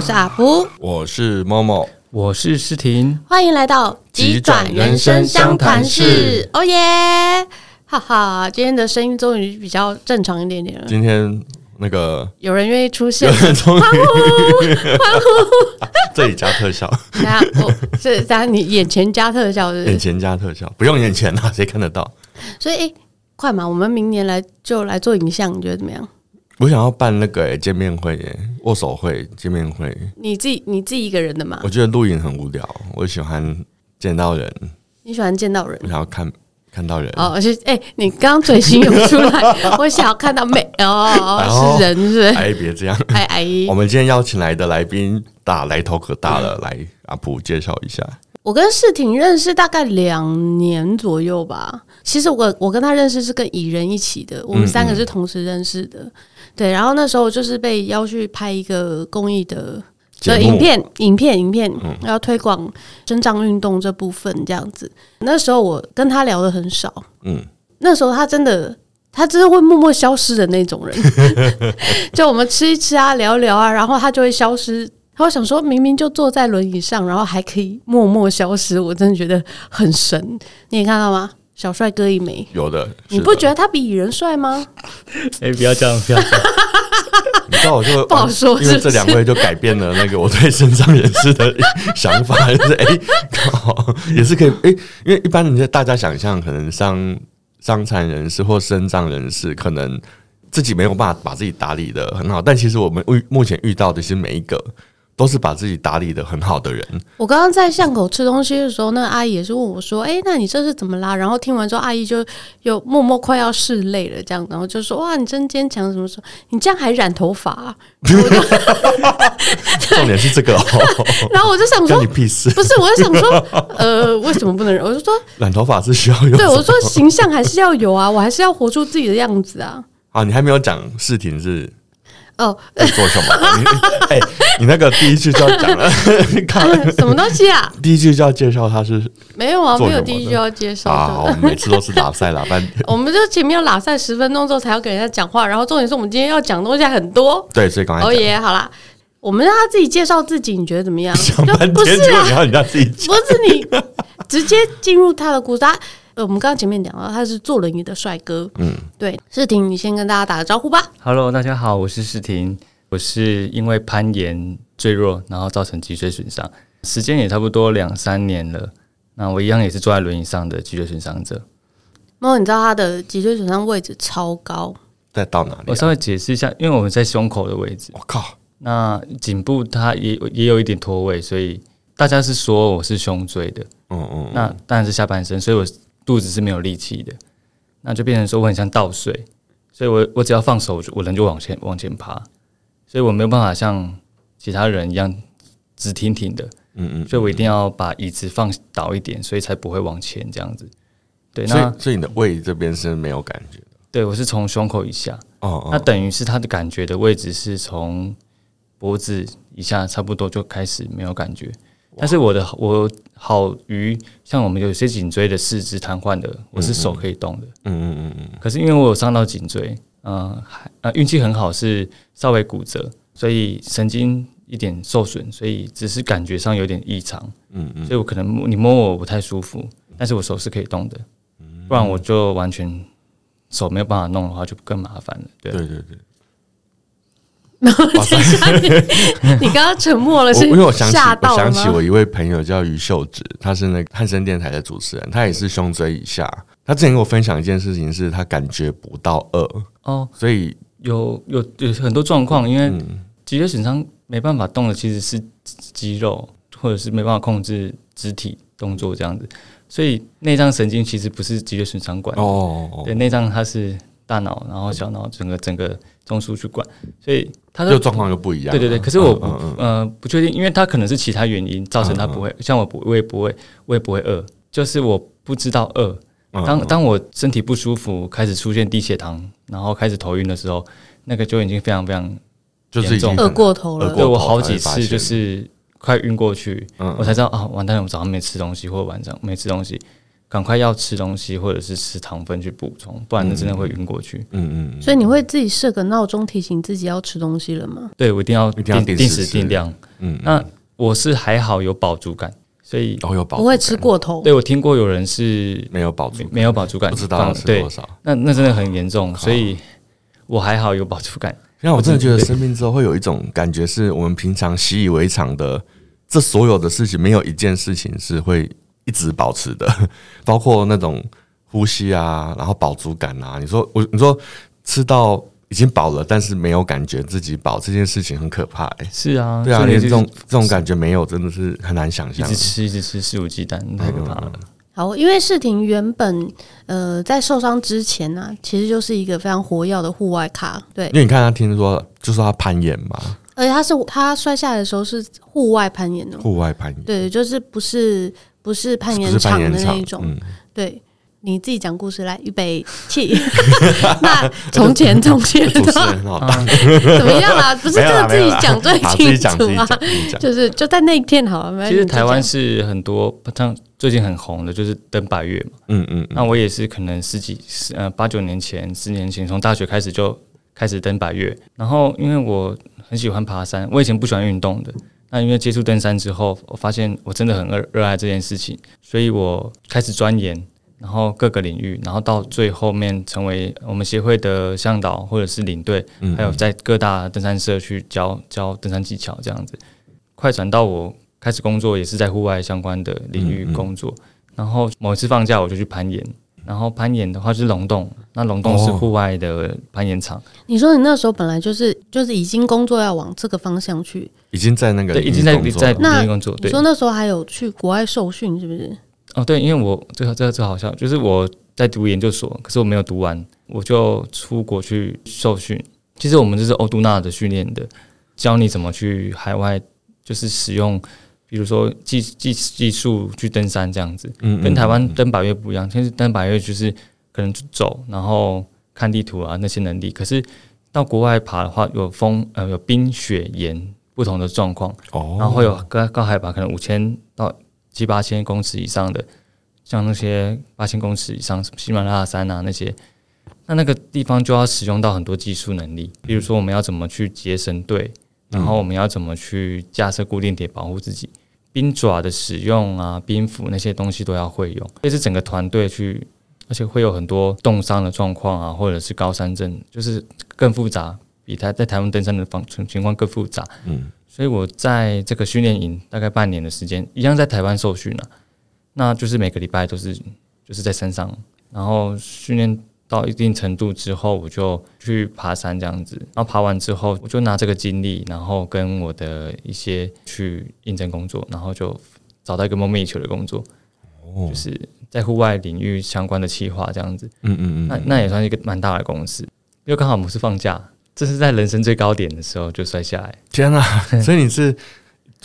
我是阿福，我是 Momo，我是诗婷，欢迎来到急转人生相谈室。哦耶，哈哈，今天的声音终于比较正常一点点了。今天那个有人愿意出现，欢呼欢呼，这里加特效。等下，我是等下你眼前加特效是是？眼前加特效，不用眼前啊，谁看得到？所以，欸，快嘛，我们明年来就来做影像，你觉得怎么样？我想要办那个诶见面会耶，握手会、见面会。你自己你自己一个人的吗？我觉得录影很无聊，我喜欢见到人。你喜欢见到人？我想要看看到人。哦，而且哎，你刚刚嘴型有出来，我想要看到美哦，是人是？哎，别这样，哎哎。我们今天邀请来的来宾大来头可大了，来阿普介绍一下。我跟世婷认识大概两年左右吧。其实我我跟他认识是跟蚁人一起的，我们三个是同时认识的。嗯嗯对，然后那时候就是被邀去拍一个公益的影片，影片，影片，要推广身障运动这部分这样子。那时候我跟他聊的很少，嗯，那时候他真的，他真的会默默消失的那种人。就我们吃一吃啊，聊一聊啊，然后他就会消失。然后我想说，明明就坐在轮椅上，然后还可以默默消失，我真的觉得很神。你也看到吗？小帅哥一枚，有的，你不觉得他比蚁人帅吗？哎、欸，不要这样，不要这样。你知道我就 不好说是是，因为这两位就改变了那个我对身障人士的想法，就是哎，好，也是可以哎，因为一般人家大家想象，可能伤伤残人士或身障人士，可能自己没有办法把自己打理的很好，但其实我们遇目前遇到的是每一个。都是把自己打理的很好的人。我刚刚在巷口吃东西的时候，那个阿姨也是问我说：“哎、欸，那你这是怎么啦？”然后听完之后，阿姨就又默默快要拭泪了，这样，然后就说：“哇，你真坚强！什么时候你这样还染头发、啊？”重点是这个、哦。然后我就想说：“你屁事！”不是，我就想说：“呃，为什么不能染？”我就说：“染头发是需要有。”对，我说：“形象还是要有啊，我还是要活出自己的样子啊。”啊，你还没有讲事情是。哦，做什么？哎、欸，你那个第一句就要讲了，看什么东西啊？第一句就要介绍他是没有啊，没有第一句要介绍啊。我们每次都是拉赛拉半天，我们就前面要拉赛十分钟之后才要给人家讲话，然后重点是我们今天要讲东西很多。对，所以刚才哦耶，好啦，我们让他自己介绍自己，你觉得怎么样？想半天不是啊，你让自己讲，不是你直接进入他的故事。我们刚刚前面讲到他是坐轮椅的帅哥，嗯，对，世婷，你先跟大家打个招呼吧。Hello，大家好，我是世婷。我是因为攀岩坠落，然后造成脊椎损伤，时间也差不多两三年了。那我一样也是坐在轮椅上的脊椎损伤者。那你知道他的脊椎损伤位置超高，在到哪里啊？我稍微解释一下，因为我们在胸口的位置。我靠，那颈部它也也有一点脱位，所以大家是说我是胸椎的。嗯嗯。那当然是下半身，所以我肚子是没有力气的。那就变成说我很像倒水，所以我我只要放手，我人就往前往前爬。所以我没有办法像其他人一样直挺挺的，嗯嗯，所以我一定要把椅子放倒一点，所以才不会往前这样子。对，那所以你的胃这边是没有感觉的。对，我是从胸口以下，哦，那等于是他的感觉的位置是从脖子以下，差不多就开始没有感觉。但是我的我好于像我们有些颈椎的四肢瘫痪的，我是手可以动的，嗯嗯嗯嗯。可是因为我有伤到颈椎。嗯，还呃运气很好，是稍微骨折，所以神经一点受损，所以只是感觉上有点异常。嗯嗯，所以我可能你摸我不太舒服，但是我手是可以动的，不然我就完全手没有办法弄的话，就更麻烦了。对对对对。然后接下来 你刚刚沉默了，是因为我想起我想起我一位朋友叫于秀芷，他是那个汉声电台的主持人，他也是胸椎以下。他之前跟我分享一件事情，是他感觉不到饿哦，所以有有有很多状况，因为脊椎损伤没办法动的其实是肌肉，或者是没办法控制肢体动作这样子，所以内脏神经其实不是脊椎损伤管哦，对，内脏它是大脑，然后小脑整个整个中枢去管，所以他的状况又不一样。对对对，可是我不呃不确定，因为他可能是其他原因造成他不会，像我不我也不会我也不会饿，就是我不知道饿。当当我身体不舒服，开始出现低血糖，然后开始头晕的时候，那个就已经非常非常严重，饿过头了。对，我好几次就是快晕过去，我才知道啊，完蛋了，我早上没吃东西，或者晚上没吃东西。赶快要吃东西，或者是吃糖分去补充，不然那真的会晕过去。嗯嗯。所以你会自己设个闹钟提醒自己要吃东西了吗？对，我一定要定一定要定时定量。嗯，那我是还好有饱足感，所以都有饱，不会吃过头。对，我听过有人是没有饱足，没有饱足感，不知道吃多少。那那真的很严重，所以我还好有饱足感。让我真的觉得生病之后会有一种感觉，是我们平常习以为常的，这所有的事情没有一件事情是会。一直保持的，包括那种呼吸啊，然后饱足感啊。你说我，你说吃到已经饱了，但是没有感觉自己饱，这件事情很可怕哎、欸。是啊，对啊，连这种这种感觉没有，真的是很难想象。一直吃，一直吃，肆无忌惮，太可怕了。好，因为世廷原本呃在受伤之前呢、啊，其实就是一个非常活跃的户外咖。对，因为你看他听说，就说他攀岩嘛，而且他是他摔下来的时候是户外攀岩的，户外攀岩，对，就是不是。不是攀岩场的那一种，嗯、对，你自己讲故事来，预备起。那从前从前，主持人好棒，怎么样啊？不是这个自己讲最清楚吗？就是就在那一天好了。其实台湾是很多，像最近很红的，就是登白岳嘛。嗯嗯。那我也是可能十几呃八九年前、十年前，从大学开始就开始登白岳。然后因为我很喜欢爬山，我以前不喜欢运动的。那因为接触登山之后，我发现我真的很热热爱这件事情，所以我开始钻研，然后各个领域，然后到最后面成为我们协会的向导或者是领队，还有在各大登山社去教教登山技巧这样子。快转到我开始工作，也是在户外相关的领域工作，然后某一次放假我就去攀岩。然后攀岩的话就是龙洞，那龙洞是户外的攀岩场。你说你那时候本来就是就是已经工作要往这个方向去，已经在那个对，已经在在那工作。对，你说那时候还有去国外受训是不是？哦，对，因为我这个这个这好笑，就是我在读研究所，可是我没有读完，我就出国去受训。其实我们这是欧杜纳的训练的，教你怎么去海外，就是使用。比如说技技技术去登山这样子，跟台湾登百越不一样。其实登百越就是可能走，然后看地图啊那些能力。可是到国外爬的话，有风呃有冰雪岩不同的状况，然后会有高高海拔，可能五千到七八千公尺以上的，像那些八千公尺以上什么喜马拉雅山啊那些，那那个地方就要使用到很多技术能力。比如说我们要怎么去结绳队，然后我们要怎么去架设固定点保护自己。冰爪的使用啊，冰斧那些东西都要会用，这是整个团队去，而且会有很多冻伤的状况啊，或者是高山症，就是更复杂，比台在台湾登山的方情况更复杂。嗯，所以我在这个训练营大概半年的时间，一样在台湾受训了，那就是每个礼拜都是就是在山上，然后训练。到一定程度之后，我就去爬山这样子。然后爬完之后，我就拿这个经历，然后跟我的一些去应征工作，然后就找到一个梦寐以求的工作，哦、就是在户外领域相关的企划这样子。嗯嗯嗯，那那也算是一个蛮大的公司。因为刚好我们是放假，这是在人生最高点的时候就摔下来。天啊！所以你是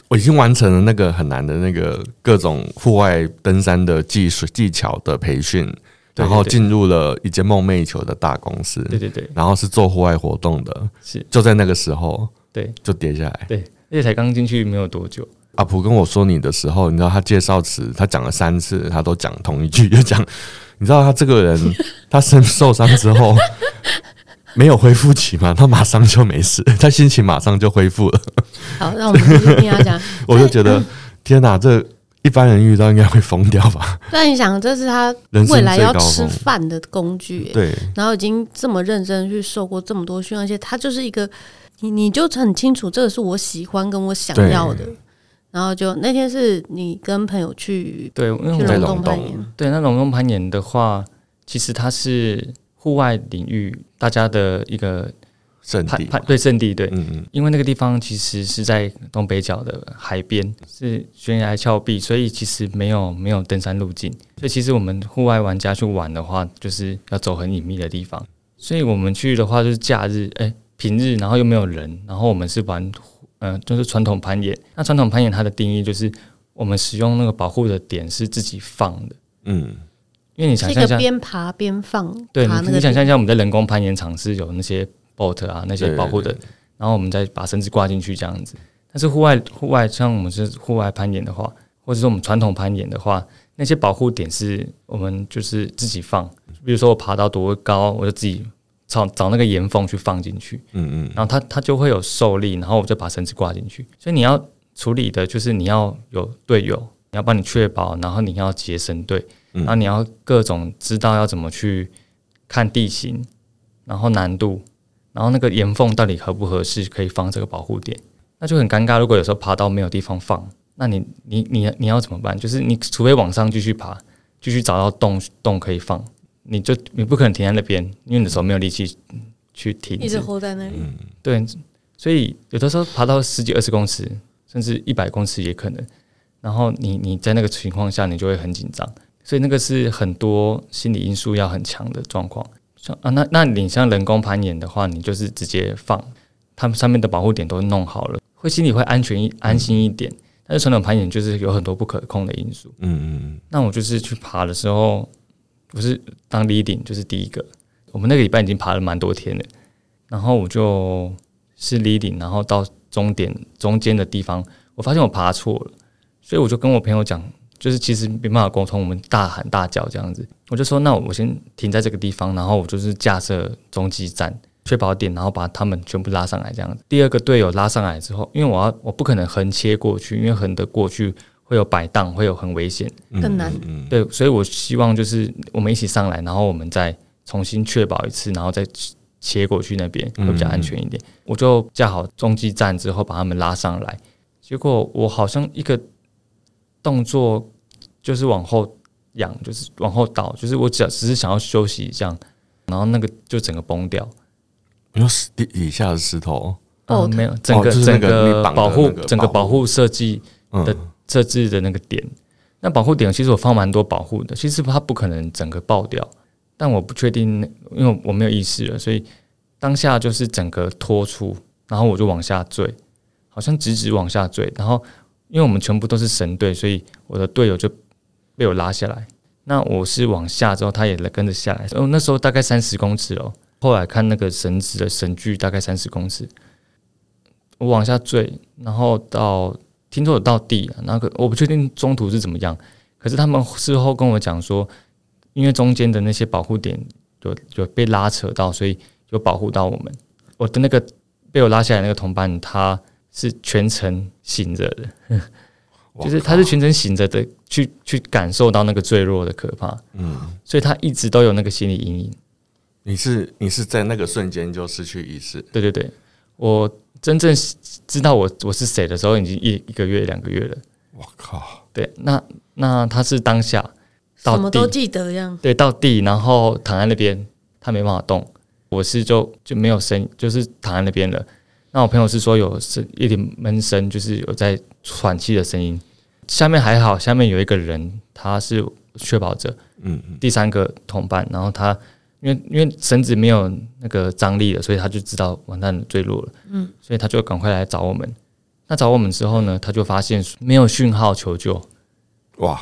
我已经完成了那个很难的那个各种户外登山的技术技巧的培训。然后进入了一间梦寐以求的大公司，对对对，然后是做户外活动的，是就在那个时候，对，就跌下来，对，而且才刚进去没有多久。阿普跟我说你的时候，你知道他介绍词，他讲了三次，他都讲同一句，就讲，你知道他这个人，他身受伤之后 没有恢复期嘛，他马上就没事，他心情马上就恢复了。好，那我们继续听他讲，我就觉得天哪，这。一般人遇到应该会疯掉吧？那你想，这是他未来要吃饭的工具，对。然后已经这么认真去受过这么多训，而且他就是一个，你你就很清楚，这个是我喜欢跟我想要的。然后就那天是你跟朋友去，对，因为我在龙洞。对，那龙洞攀岩的话，其实它是户外领域大家的一个。圣地对圣地对，嗯嗯，因为那个地方其实是在东北角的海边，是悬崖峭壁，所以其实没有没有登山路径。所以其实我们户外玩家去玩的话，就是要走很隐秘的地方。所以我们去的话就是假日，哎、欸，平日，然后又没有人，然后我们是玩，嗯、呃，就是传统攀岩。那传统攀岩它的定义就是我们使用那个保护的点是自己放的，嗯，因为你想象一下，边爬边放，对，你你想象一下我们在人工攀岩场是有那些。Boat 啊，那些保护的，然后我们再把绳子挂进去这样子。但是户外户外像我们是户外攀岩的话，或者说我们传统攀岩的话，那些保护点是我们就是自己放。比如说我爬到多高，我就自己找找那个岩缝去放进去。嗯嗯，然后它它就会有受力，然后我就把绳子挂进去。所以你要处理的就是你要有队友，你要帮你确保，然后你要结绳队，然后你要各种知道要怎么去看地形，然后难度，然后那个岩缝到底合不合适，可以放这个保护点，那就很尴尬。如果有时候爬到没有地方放，那你你你你要怎么办？就是你除非往上继续爬，继续找到洞洞可以放，你就你不可能停在那边，因为你的手没有力气去停，一直 hold 在那里。对，所以有的时候爬到十几二十公尺，甚至一百公尺也可能。然后你你在那个情况下，你就会很紧张。所以那个是很多心理因素要很强的状况。像啊，那那你像人工攀岩的话，你就是直接放，它们上面的保护点都弄好了，会心里会安全一安心一点。但是传统攀岩就是有很多不可控的因素。嗯嗯嗯。那我就是去爬的时候，不是当 leading 就是第一个。我们那个礼拜已经爬了蛮多天了，然后我就是 leading，然后到终点中间的地方，我发现我爬错了，所以我就跟我朋友讲，就是其实没办法沟通，我们大喊大叫这样子。我就说，那我先停在这个地方，然后我就是架设中继站。确保点，然后把他们全部拉上来，这样子。第二个队友拉上来之后，因为我要我不可能横切过去，因为横的过去会有摆荡，会有很危险，更难。对，所以我希望就是我们一起上来，然后我们再重新确保一次，然后再切过去那边会比较安全一点。我就架好中继站之后，把他们拉上来。结果我好像一个动作就是往后仰，就是往后倒，就是我只要只是想要休息这样，然后那个就整个崩掉。没有底底下的石头哦，没有整个整个保护整个保护设计的设置的那个点，那保护点其实我放蛮多保护的，其实它不可能整个爆掉，但我不确定，因为我没有意识了，所以当下就是整个拖出，然后我就往下坠，好像直直往下坠，然后因为我们全部都是绳队，所以我的队友就被我拉下来，那我是往下之后，他也跟着下来，哦，那时候大概三十公尺哦。后来看那个绳子的绳距大概三十公尺，我往下坠，然后到听说有到地，那个我不确定中途是怎么样，可是他们事后跟我讲说，因为中间的那些保护点有有被拉扯到，所以有保护到我们。我的那个被我拉下来那个同伴，他是全程醒着的，就是他是全程醒着的，去去感受到那个坠落的可怕，嗯，所以他一直都有那个心理阴影。你是你是在那个瞬间就失去意识？对对对，我真正知道我我是谁的时候，已经一一个月两个月了。我靠！对，那那他是当下到，什么都记得这样。对，到地然后躺在那边，他没办法动。我是就就没有声，就是躺在那边了。那我朋友是说有声一点闷声，就是有在喘气的声音。下面还好，下面有一个人，他是确保者，嗯，第三个同伴，然后他。因为因为绳子没有那个张力了，所以他就知道完蛋了，坠落了。嗯，所以他就赶快来找我们。那找我们之后呢，他就发现没有讯号求救。哇！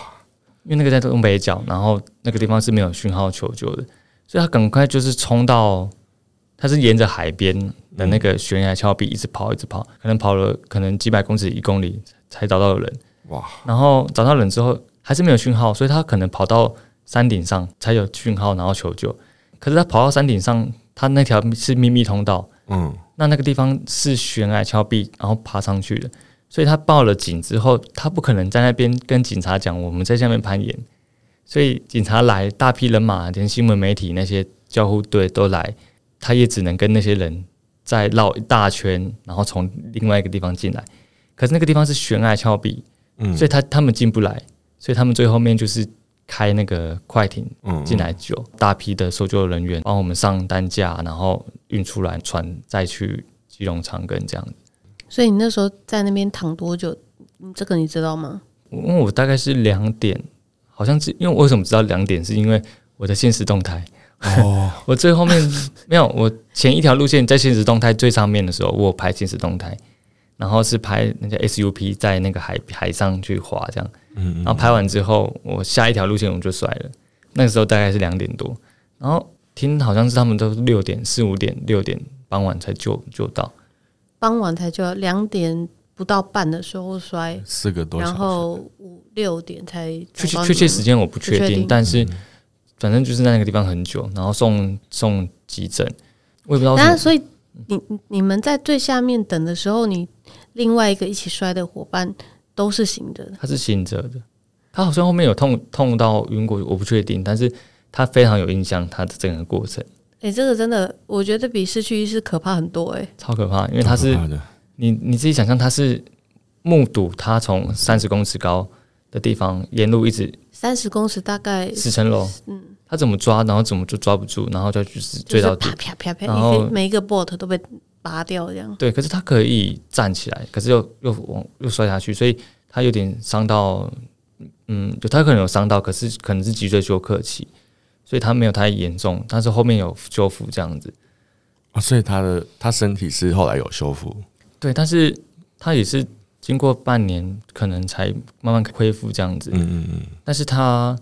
因为那个在东北角，然后那个地方是没有讯号求救的，所以他赶快就是冲到，他是沿着海边的那个悬崖峭壁一直跑，一直跑，可能跑了可能几百公尺、一公里才找到人。哇！然后找到人之后还是没有讯号，所以他可能跑到山顶上才有讯号，然后求救。可是他跑到山顶上，他那条是秘密通道，嗯，那那个地方是悬崖峭壁，然后爬上去的，所以他报了警之后，他不可能在那边跟警察讲我们在下面攀岩，所以警察来，大批人马，连新闻媒体那些救护队都来，他也只能跟那些人再绕一大圈，然后从另外一个地方进来。可是那个地方是悬崖峭壁，嗯，所以他他们进不来，所以他们最后面就是。开那个快艇进来救，嗯嗯，大批的搜救人员帮我们上担架，然后运出来船，再去基隆长庚这样。所以你那时候在那边躺多久？这个你知道吗？因为我大概是两点，好像是因为我为什么知道两点？是因为我的现实动态。哦，我最后面没有，我前一条路线在现实动态最上面的时候，我有拍现实动态。然后是拍那个 SUP 在那个海海上去滑这样，然后拍完之后，我下一条路线我就摔了。那个时候大概是两点多，然后听好像是他们都六点四五点六点傍晚才救救到，傍晚才救，两点不到半的时候摔，四个多，然后五六点才确确确切时间我不确定，定。但是反正就是在那个地方很久，然后送送急诊，我也不知道。那所以你你们在最下面等的时候，你另外一个一起摔的伙伴都是醒着的，他是醒着的，他好像后面有痛痛到晕过去，我不确定，但是他非常有印象他的整个过程。哎、欸，这个真的我觉得比失去意识可怕很多、欸，哎，超可怕，因为他是。你你自己想象，他是目睹他从三十公尺高的地方沿路一直三十公尺，大概十层楼，嗯，他怎么抓，然后怎么就抓不住，然后就就是追到底，啪啪啪啪，然后每一个 bolt 都被拔掉，这样。对，可是他可以站起来，可是又又往又摔下去，所以他有点伤到，嗯，就他可能有伤到，可是可能是脊椎休克期，所以他没有太严重，但是后面有修复这样子。啊，所以他的他身体是后来有修复。对，但是他也是经过半年，可能才慢慢恢复这样子。嗯嗯嗯。但是他，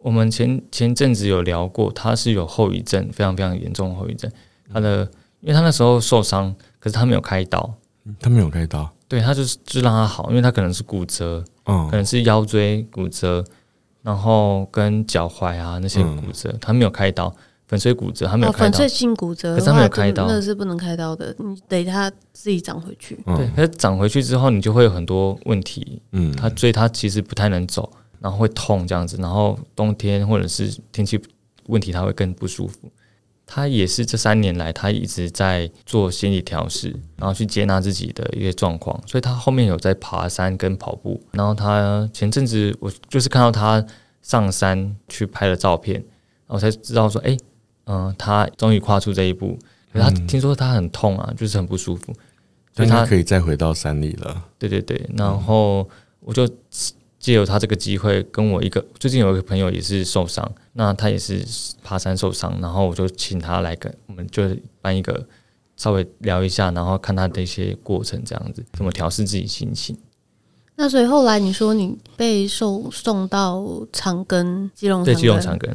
我们前前阵子有聊过，他是有后遗症，非常非常严重的后遗症。他的，因为他那时候受伤，可是他没有开刀。他没有开刀。对，他就是就让他好，因为他可能是骨折，嗯，可能是腰椎骨折，然后跟脚踝啊那些骨折，他没有开刀。粉碎骨折，他没有开刀。粉碎性骨折，可是他没有开刀，那是不能开刀的，你得他自己长回去。对，可是长回去之后，你就会有很多问题。嗯，他所以他其实不太能走，然后会痛这样子，然后冬天或者是天气问题，他会更不舒服。他也是这三年来，他一直在做心理调试，然后去接纳自己的一些状况。所以他后面有在爬山跟跑步。然后他前阵子我就是看到他上山去拍了照片，然后才知道说，哎。嗯，他终于跨出这一步。可是他听说他很痛啊，就是很不舒服，所以他可以再回到山里了。对对对，然后我就借由他这个机会，跟我一个最近有一个朋友也是受伤，那他也是爬山受伤，然后我就请他来跟我们就办一个稍微聊一下，然后看他的一些过程，这样子怎么调试自己心情。那所以后来你说你被送送到长庚基隆对基隆长庚。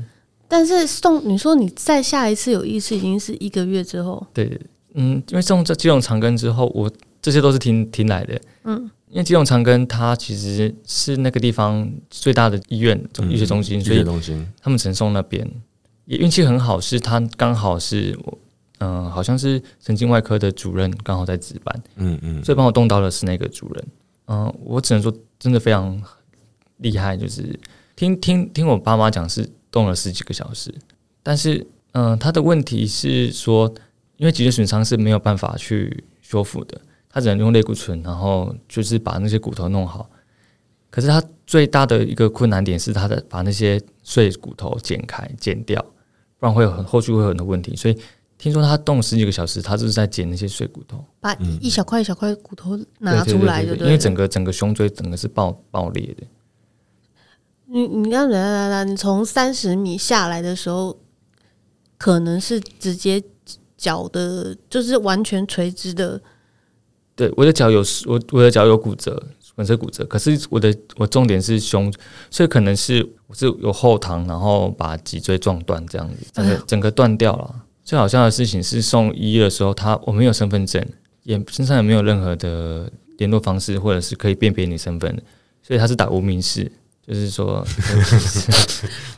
但是送你说你再下一次有意识已经是一个月之后。对，嗯，因为送这基隆长根之后，我这些都是听听来的。嗯，因为基隆长根它其实是那个地方最大的医院，医学中心，所以他们只能送那边。也运气很好，是他刚好是我，嗯，好像是神经外科的主任刚好在值班。嗯嗯，所以帮我动刀的是那个主任。嗯，我只能说真的非常厉害，就是听听听我爸妈讲是。动了十几个小时，但是，嗯、呃，他的问题是说，因为脊椎损伤是没有办法去修复的，他只能用类固醇，然后就是把那些骨头弄好。可是他最大的一个困难点是，他的把那些碎骨头剪开、剪掉，不然会有很后续会有很多问题。所以听说他动十几个小时，他就是在剪那些碎骨头，把一小块一小块骨头拿出来的，因为整个整个胸椎整个是爆爆裂的。你你刚来来来，你从三十米下来的时候，可能是直接脚的，就是完全垂直的。对，我的脚有我我的脚有骨折，粉碎骨折。可是我的我重点是胸，所以可能是我是有后膛，然后把脊椎撞断这样子，整个整个断掉了。最好笑的事情是送医院的时候，他我没有身份证，也身上也没有任何的联络方式，或者是可以辨别你身份的，所以他是打无名氏。就是说，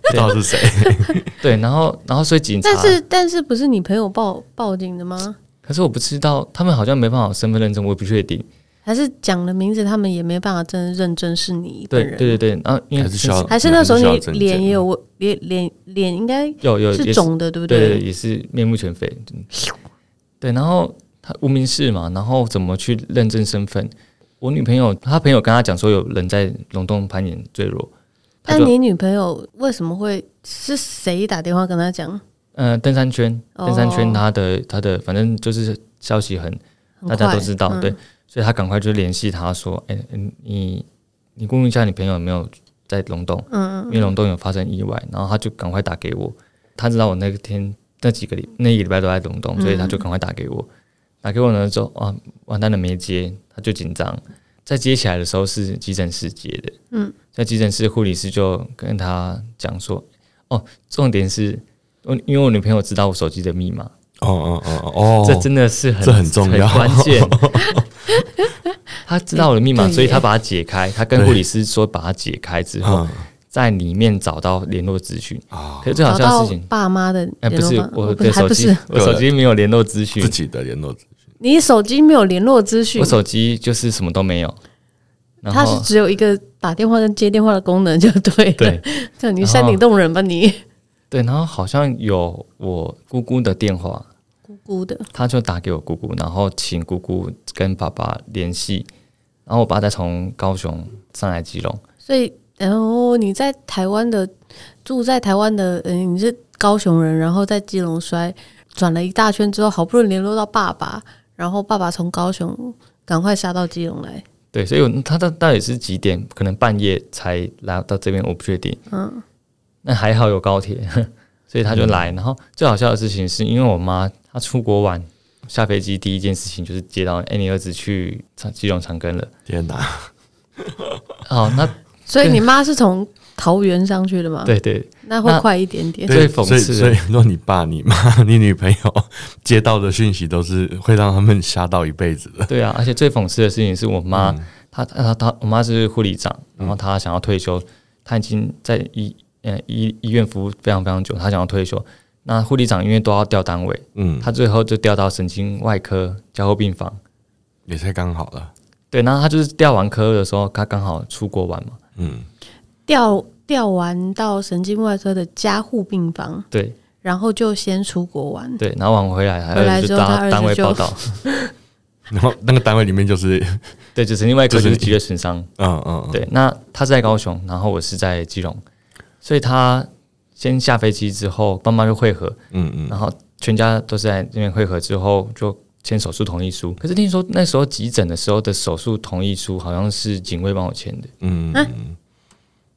不知道是谁。对，然后，然后，所以警察，但是，但是，不是你朋友报报警的吗？可是我不知道，他们好像没办法身份认证，我也不确定。还是讲了名字，他们也没办法真的认证是你本人。对，对，对，对。然后，因为还是需要，还是那时候你脸也有脸脸脸应该有有是肿的，对不对？对，也是面目全非。对，然后他无名氏嘛，然后怎么去认证身份？我女朋友，她朋友跟她讲说，有人在龙洞攀岩坠落。那你女朋友为什么会？是谁打电话跟她讲？呃，登山圈，登山圈，她的她的，反正就是消息很，大家都知道，嗯、对，所以她赶快就联系她说：“哎、欸，你你问一下你朋友有没有在龙洞？嗯，因为龙洞有发生意外。”然后她就赶快打给我，她知道我那天那几个礼那一个礼拜都在龙洞，所以她就赶快打给我。打给我呢之后，啊，完蛋了，没接，他就紧张。在接起来的时候是急诊室接的，嗯，在急诊室护理师就跟他讲说，哦，重点是，我因为我女朋友知道我手机的密码，哦哦哦哦，这真的是很这很重要，很关键。他知道我的密码，所以他把它解开。他跟护理师说，把它解开之后，在里面找到联络资讯啊。可是最好笑的事情，爸妈的哎，不是我的手机，我手机没有联络资讯，自己的联络资讯。你手机没有联络资讯，我手机就是什么都没有。它是只有一个打电话跟接电话的功能，就对。对，就你山顶洞人吧你。对，然后好像有我姑姑的电话，姑姑的，他就打给我姑姑，然后请姑姑跟爸爸联系，然后我爸再从高雄上来基隆。所以，然后你在台湾的住在台湾的，嗯，你是高雄人，然后在基隆摔转了一大圈之后，好不容易联络到爸爸，然后爸爸从高雄赶快杀到基隆来。对，所以他到到底是几点？可能半夜才来到这边，我不确定。嗯，那还好有高铁，所以他就来。嗯、然后最好笑的事情是因为我妈她出国玩，下飞机第一件事情就是接到，哎，你儿子去长基隆长庚了。天哪！好，那所以你妈是从桃园上去的吗？对对，那会快一点点。最讽刺，所以若你爸、你妈、你女朋友接到的讯息都是会让他们吓到一辈子的。对啊，而且最讽刺的事情是我妈，她她她，我妈是护理长，然后她想要退休，她已经在医呃医医院服务非常非常久，她想要退休。那护理长因为都要调单位，嗯，她最后就调到神经外科加护病房，也才刚好了。对，然后她就是调完科的时候，她刚好出国玩嘛，嗯。调调完到神经外科的加护病房，对，然后就先出国玩，对，然后晚回来，回来之后他单位报道，然后那个单位里面就是，对，就是另外一个就是脊椎损伤，嗯嗯，对，那他是在高雄，然后我是在基隆，所以他先下飞机之后，爸妈就会合，嗯嗯，然后全家都是在那边会合之后就签手术同意书，可是听说那时候急诊的时候的手术同意书好像是警卫帮我签的，嗯。嗯。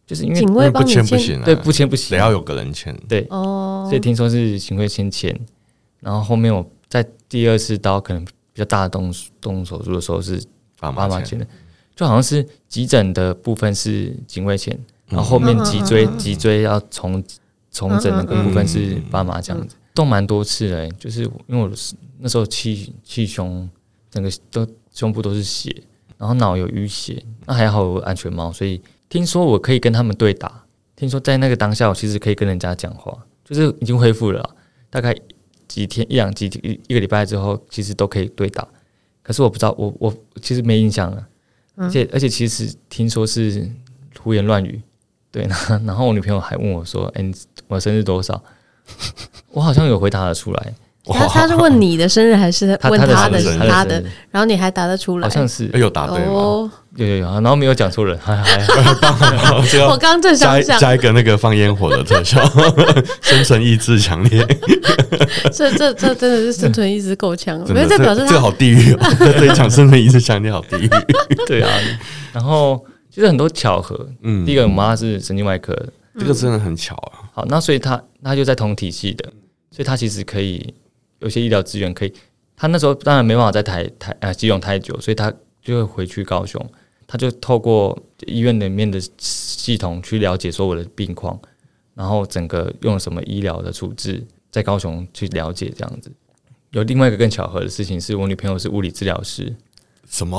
就是因为警卫帮你签？不行，对，不签不行，得要有个人签。对，哦，所以听说是警卫先签，然后后面我在第二次刀可能比较大的动动手术的时候是爸妈签的，就好像是急诊的部分是警卫签，然后后面脊椎脊椎要重重整那个部分是爸妈这样子，动蛮多次的，就是因为我那时候气气胸，整个都胸部都是血，然后脑有淤血，那还好有安全帽，所以。听说我可以跟他们对打，听说在那个当下，我其实可以跟人家讲话，就是已经恢复了，大概几天一两几一一个礼拜之后，其实都可以对打。可是我不知道，我我其实没印象了，而且而且其实听说是胡言乱语，对。然后我女朋友还问我说：“哎，我生日多少？” 我好像有回答的出来。他他是问你的生日还是问他的他的？然后你还答得出来？好像是有答对吗？有有有，然后没有讲错人，还还 我刚刚正想讲加一个那个放烟火的特效，生存意志强烈。这这这真的是生存意志够强，因为这表示他这好地狱哦。这一场生存意志强烈，好地狱。对啊，然后其实很多巧合。嗯，第一个我妈是神经外科的，这个真的很巧啊。好，那所以他他就在同体系的，所以他其实可以。有些医疗资源可以，他那时候当然没办法在台台啊基隆太久，所以他就会回去高雄，他就透过医院里面的系统去了解说我的病况，然后整个用什么医疗的处置，在高雄去了解这样子。有另外一个更巧合的事情是，我女朋友是物理治疗师，什么？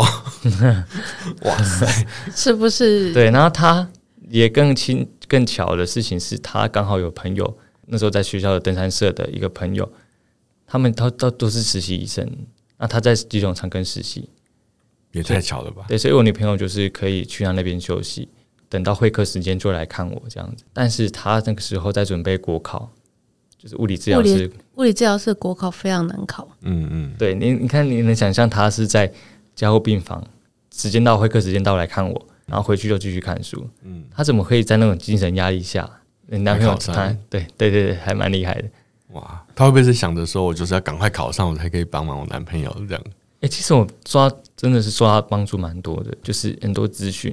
哇塞，是不是？对，然后他也更亲更巧的事情是他刚好有朋友，那时候在学校的登山社的一个朋友。他们都都都是实习医生，那他在急诊长庚实习，也太巧了吧？对，所以我女朋友就是可以去他那边休息，等到会客时间就来看我这样子。但是他那个时候在准备国考，就是物理治疗师，物理治疗师国考非常难考。嗯嗯，对你，你看你能想象他是在加护病房，时间到会客时间到来看我，然后回去就继续看书。嗯，他怎么可以在那种精神压力下？你男朋友他对对对对，还蛮厉害的。哇，他会不会是想着说，我就是要赶快考上，我才可以帮忙我男朋友这样？诶、欸，其实我抓真的是抓帮助蛮多的，就是很多资讯。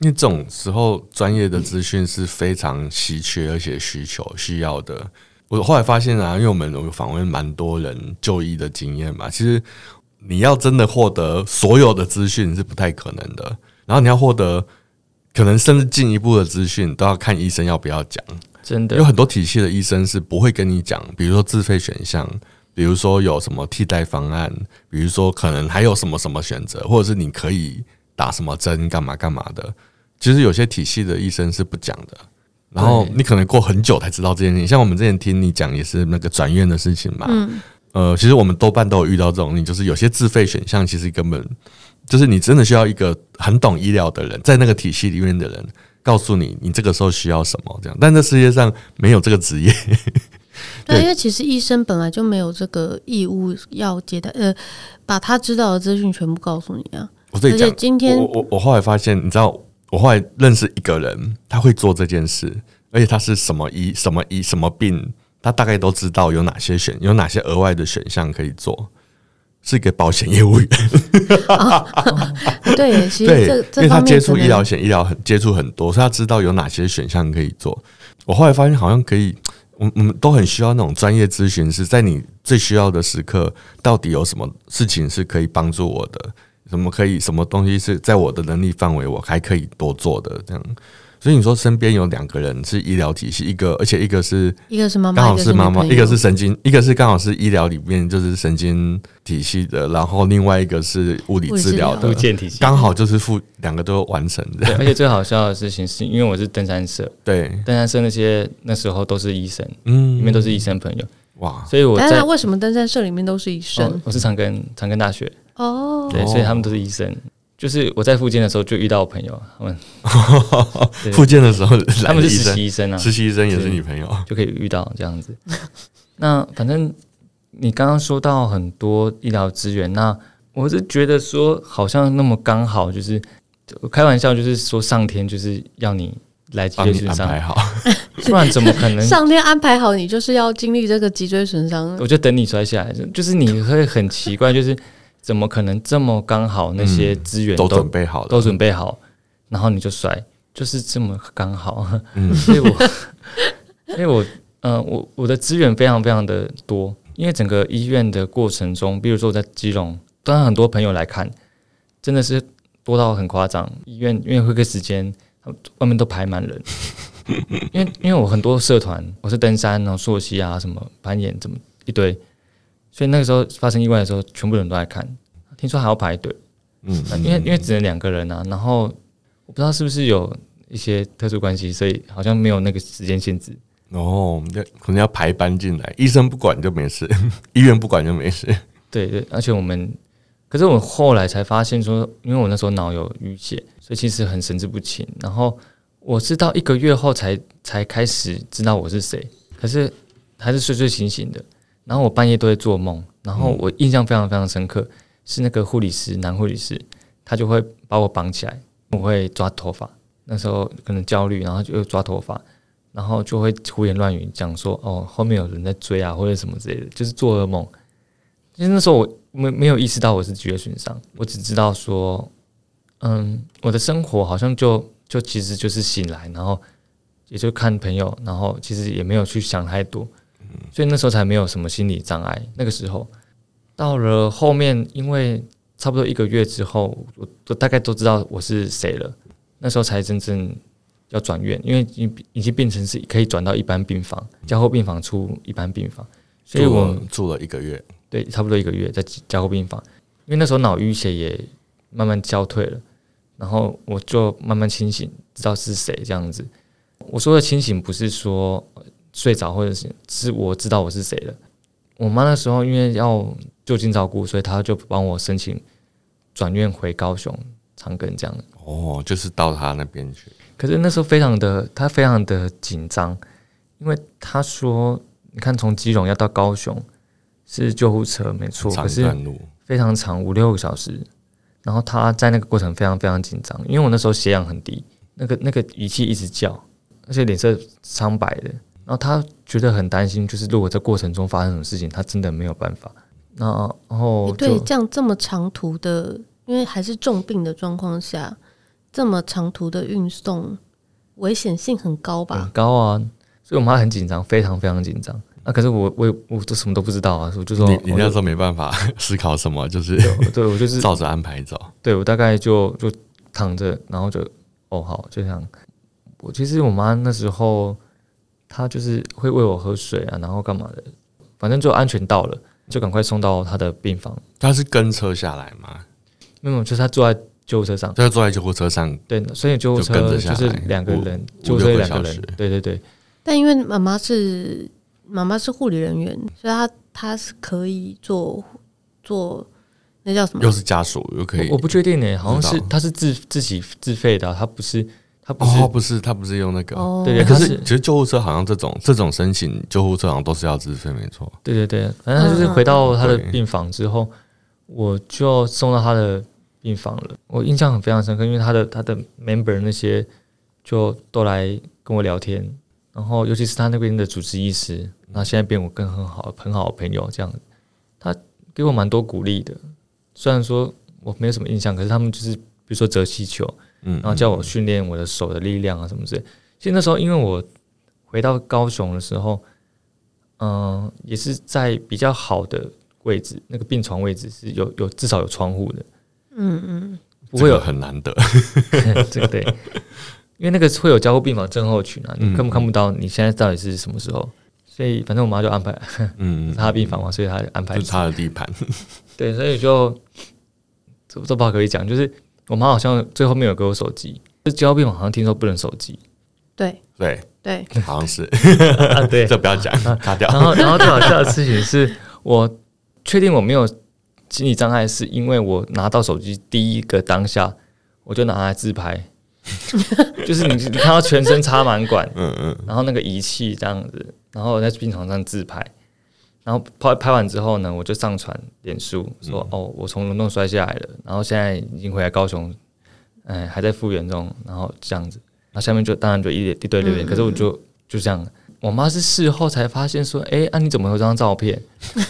因为这种时候专业的资讯是非常稀缺，而且需求需要的。我后来发现啊，因为我们有访问蛮多人就医的经验嘛，其实你要真的获得所有的资讯是不太可能的。然后你要获得可能甚至进一步的资讯，都要看医生要不要讲。真的有很多体系的医生是不会跟你讲，比如说自费选项，比如说有什么替代方案，比如说可能还有什么什么选择，或者是你可以打什么针，干嘛干嘛的。其实有些体系的医生是不讲的，然后你可能过很久才知道这件事情。像我们之前听你讲，也是那个转院的事情嘛。嗯。呃，其实我们多半都有遇到这种，你就是有些自费选项，其实根本就是你真的需要一个很懂医疗的人，在那个体系里面的人告诉你，你这个时候需要什么这样。但这世界上没有这个职业。对，因为其实医生本来就没有这个义务要接待，呃，把他知道的资讯全部告诉你啊。我这里讲，今天我我我后来发现，你知道，我后来认识一个人，他会做这件事，而且他是什么医什么医什么病，他大概都知道有哪些选有哪些额外的选项可以做，是一个保险业务员。对，其实这对，因为他接触医疗险，医疗很接触很多，所以他知道有哪些选项可以做。我后来发现，好像可以。我我们都很需要那种专业咨询师，在你最需要的时刻，到底有什么事情是可以帮助我的？什么可以？什么东西是在我的能力范围，我还可以多做的？这样。所以你说身边有两个人是医疗体系，一个而且一个是一个是妈妈，刚好是妈妈，一个是神经，一个是刚好是医疗里面就是神经体系的，然后另外一个是物理治疗的，刚好就是附两个都完成的。而且最好笑的事情是因为我是登山社，对。登山社那些那时候都是医生，嗯，里面都是医生朋友，哇！所以我在为什么登山社里面都是医生？哦、我是长庚长庚大学。哦，对，所以他们都是医生。就是我在复健的时候就遇到我朋友，他们 复健的时候，他们是实习医生啊，实习医生也是女朋友，就可以遇到这样子。那反正你刚刚说到很多医疗资源，那我是觉得说好像那么刚好，就是开玩笑，就是说上天就是要你来脊椎损伤，安排好，不然怎么可能？上天安排好你就是要经历这个脊椎损伤，我就等你摔下来，就是你会很奇怪，就是。怎么可能这么刚好？那些资源都、嗯、都准备好了，都准备好，然后你就摔，就是这么刚好。嗯，所以我，所以我，嗯、呃，我我的资源非常非常的多，因为整个医院的过程中，比如说我在基隆，当然很多朋友来看，真的是多到很夸张。医院因为会个时间，外面都排满人，因为因为我很多社团，我是登山，然后溯溪啊，什么攀岩，怎么一堆。所以那个时候发生意外的时候，全部人都在看。听说还要排队，嗯，因为因为只能两个人啊。然后我不知道是不是有一些特殊关系，所以好像没有那个时间限制。哦，那可能要排班进来，医生不管就没事，医院不管就没事。对对，而且我们，可是我后来才发现说，因为我那时候脑有淤血，所以其实很神志不清。然后我是到一个月后才才开始知道我是谁，可是还是睡睡醒醒的。然后我半夜都会做梦，然后我印象非常非常深刻，是那个护理师，男护理师，他就会把我绑起来，我会抓头发，那时候可能焦虑，然后就抓头发，然后就会胡言乱语讲说，哦，后面有人在追啊，或者什么之类的，就是做噩梦。其实那时候我没没有意识到我是脊椎损伤，我只知道说，嗯，我的生活好像就就其实就是醒来，然后也就看朋友，然后其实也没有去想太多。所以那时候才没有什么心理障碍。那个时候到了后面，因为差不多一个月之后，我都大概都知道我是谁了。那时候才真正要转院，因为已已经变成是可以转到一般病房，加护病房出一般病房。所以我住了一个月，对，差不多一个月在加护病房。因为那时候脑淤血也慢慢消退了，然后我就慢慢清醒，知道是谁这样子。我说的清醒不是说。睡着，或者是是我知道我是谁了。我妈那时候因为要就近照顾，所以她就帮我申请转院回高雄长庚这样。哦，就是到她那边去。可是那时候非常的，她非常的紧张，因为她说，你看从基隆要到高雄是救护车没错，可是非常长，五六个小时。然后她在那个过程非常非常紧张，因为我那时候血氧很低，那个那个仪器一直叫，而且脸色苍白的。然后他觉得很担心，就是如果在过程中发生什么事情，他真的没有办法。那然后对这样这么长途的，因为还是重病的状况下，这么长途的运送，危险性很高吧？很高啊！所以我妈很紧张，非常非常紧张。那可是我我我都什么都不知道啊，我就说你你那时候没办法思考什么，就是对，对我就是 照着安排走。对我大概就就躺着，然后就哦好，就这样。我其实我妈那时候。他就是会喂我喝水啊，然后干嘛的，反正就安全到了，就赶快送到他的病房。他是跟车下来吗？没有，就是他坐在救护车上，就是坐在救护车上。对，所以救护车就是两个人，救护车两个人。对对对。但因为妈妈是妈妈是护理人员，所以她她是可以做做那叫什么？又是家属又可以？我不确定呢，好像是他是自自己自费的，他不是她不是哦，不是他不是用那个。哦、对，对，可是其实救护车好像这种这种申请救护车好像都是要自费，没错。对对对，反正他就是回到他的病房之后，我就送到他的病房了。我印象很非常深刻，因为他的他的 member 那些就都来跟我聊天。然后，尤其是他那边的主治医师，那现在变我更很好很好的朋友，这样，他给我蛮多鼓励的。虽然说我没有什么印象，可是他们就是比如说折气球，嗯，然后叫我训练我的手的力量啊什么之类。其实那时候因为我回到高雄的时候，嗯，也是在比较好的位置，那个病床位置是有有至少有窗户的，嗯嗯，不会有很难得，这个对。因为那个会有交互病房症候群啊，你根本看不到你现在到底是什么时候，所以反正我妈就安排，嗯，他的病房嘛，所以她安排就是他的地盘，对，所以就这这不好可以讲，就是我妈好像最后面有给我手机，就加护病好像听说不能手机，对。对。对，好像是。啊，对，这不要讲，卡掉。然后 然后最好笑的事情是我确定我没有心理障碍，是因为我拿到手机第一个当下，我就拿来自拍。就是你，你看到全身插满管，嗯嗯，然后那个仪器这样子，然后我在病床上自拍，然后拍拍完之后呢，我就上传脸书说，哦，我从龙洞摔下来了，然后现在已经回来高雄，哎，还在复原中，然后这样子，然后下面就当然就一一堆留言，可是我就就这样，我妈是事后才发现说，哎，啊你怎么有这张照片？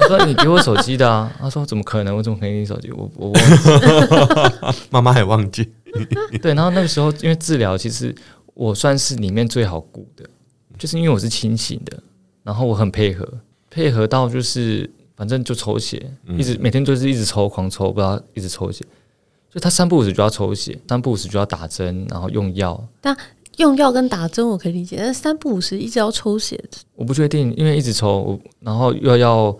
我说你给我手机的啊，她说怎么可能？我怎么可以给你手机？我我忘记，妈妈还忘记。对，然后那个时候因为治疗，其实我算是里面最好顾的，就是因为我是清醒的，然后我很配合，配合到就是反正就抽血，一直每天都是一直抽，狂抽，不知道一直抽血，就他三不五时就要抽血，三不五时就要打针，然后用药。但用药跟打针我可以理解，但是三不五时一直要抽血，我不确定，因为一直抽，然后又要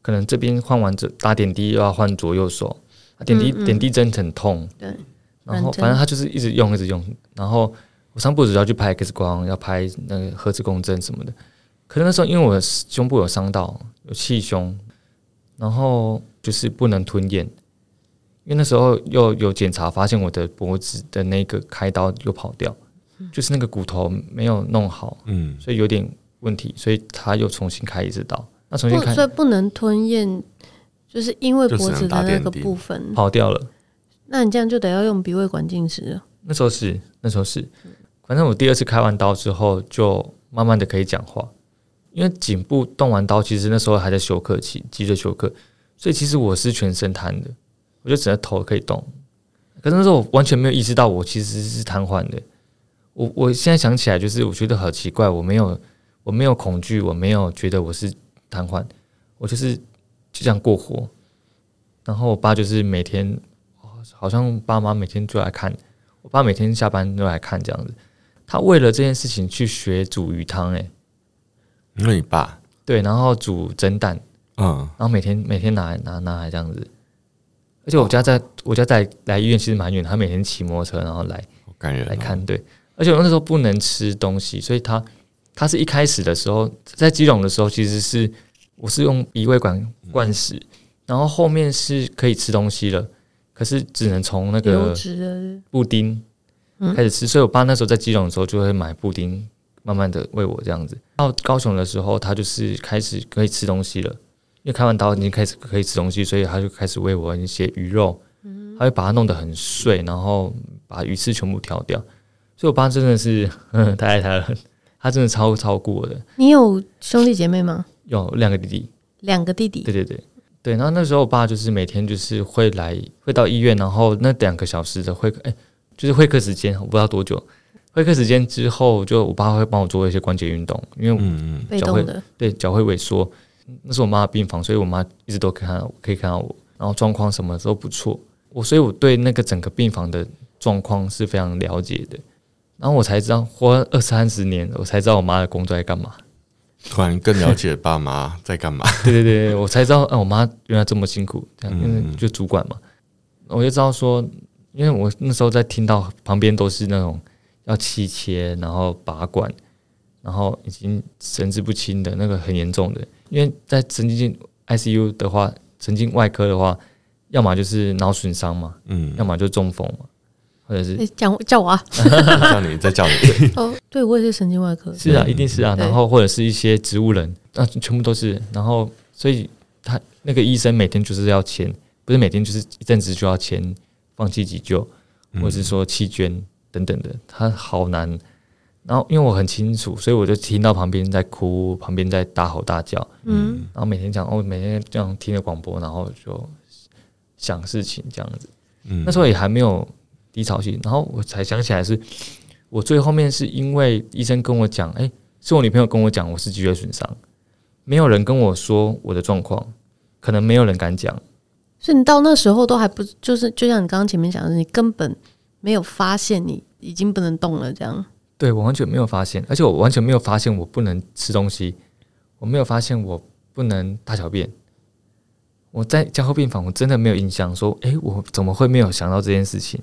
可能这边换完这打点滴又要换左右手，点滴点滴针很痛，对。然后反正他就是一直用，一直用。然后我三不五时要去拍 X 光，要拍那个核磁共振什么的。可是那时候因为我的胸部有伤到，有气胸，然后就是不能吞咽。因为那时候又有检查，发现我的脖子的那个开刀又跑掉，就是那个骨头没有弄好，嗯，所以有点问题，所以他又重新开一次刀。那重新开，所以不能吞咽，就是因为脖子的那个部分跑掉了。那你这样就得要用鼻胃管进食了。那时候是，那时候是，反正我第二次开完刀之后，就慢慢的可以讲话。因为颈部动完刀，其实那时候还在休克期，急着休克，所以其实我是全身瘫的，我就只能头可以动。可是那时候我完全没有意识到我其实是瘫痪的。我我现在想起来，就是我觉得好奇怪，我没有我没有恐惧，我没有觉得我是瘫痪，我就是就这样过活。然后我爸就是每天。好像爸妈每天就来看，我爸每天下班都来看这样子。他为了这件事情去学煮鱼汤，哎，那你爸对，然后煮蒸蛋，嗯，然后每天每天拿来拿拿来这样子。而且我家在我家在来医院其实蛮远，他每天骑摩托车然后来来看，对。而且我那时候不能吃东西，所以他他是一开始的时候在基隆的时候，其实是我是用鼻胃管灌食，然后后面是可以吃东西了。可是只能从那个布丁开始吃，所以我爸那时候在基隆的时候就会买布丁，慢慢的喂我这样子。到高雄的时候，他就是开始可以吃东西了，因为开完刀已经开始可以吃东西，所以他就开始喂我一些鱼肉，他会把它弄得很碎，然后把鱼刺全部挑掉。所以我爸真的是太爱他了，他真的超超过我的。你有兄弟姐妹吗？有两个弟弟，两个弟弟，对对对。对，然后那时候我爸就是每天就是会来，会到医院，然后那两个小时的会，哎，就是会客时间，我不知道多久。会客时间之后，就我爸会帮我做一些关节运动，因为嗯嗯，脚会对脚会萎缩。那是我妈的病房，所以我妈一直都看到，可以看到我，然后状况什么都不错。我所以我对那个整个病房的状况是非常了解的。然后我才知道，活二三十年，我才知道我妈的工作在干嘛。突然更了解爸妈在干嘛？对对对，我才知道，啊，我妈原来这么辛苦，这样，因为就主管嘛。我就知道说，因为我那时候在听到旁边都是那种要气切，然后拔管，然后已经神志不清的那个很严重的。因为在神经 ICU 的话，神经外科的话，要么就是脑损伤嘛，嗯，要么就中风嘛，或者是叫叫我啊，叫你再叫你。哦，对我也是神经外科，是啊，一定是啊，然后或者是一些植物人，那全部都是，然后所以他那个医生每天就是要签，不是每天就是一阵子就要签放弃急救，或者是说弃捐等等的，他好难。然后因为我很清楚，所以我就听到旁边在哭，旁边在大吼大叫。嗯，然后每天讲哦，每天这样听着广播，然后就想事情这样子。嗯，那时候也还没有低潮期，然后我才想起来是，我最后面是因为医生跟我讲，哎，是我女朋友跟我讲我是脊椎损伤，没有人跟我说我的状况，可能没有人敢讲。所以你到那时候都还不就是，就像你刚刚前面讲的，你根本没有发现你已经不能动了这样。对，我完全没有发现，而且我完全没有发现我不能吃东西，我没有发现我不能大小便。我在加护病房，我真的没有印象说，哎，我怎么会没有想到这件事情？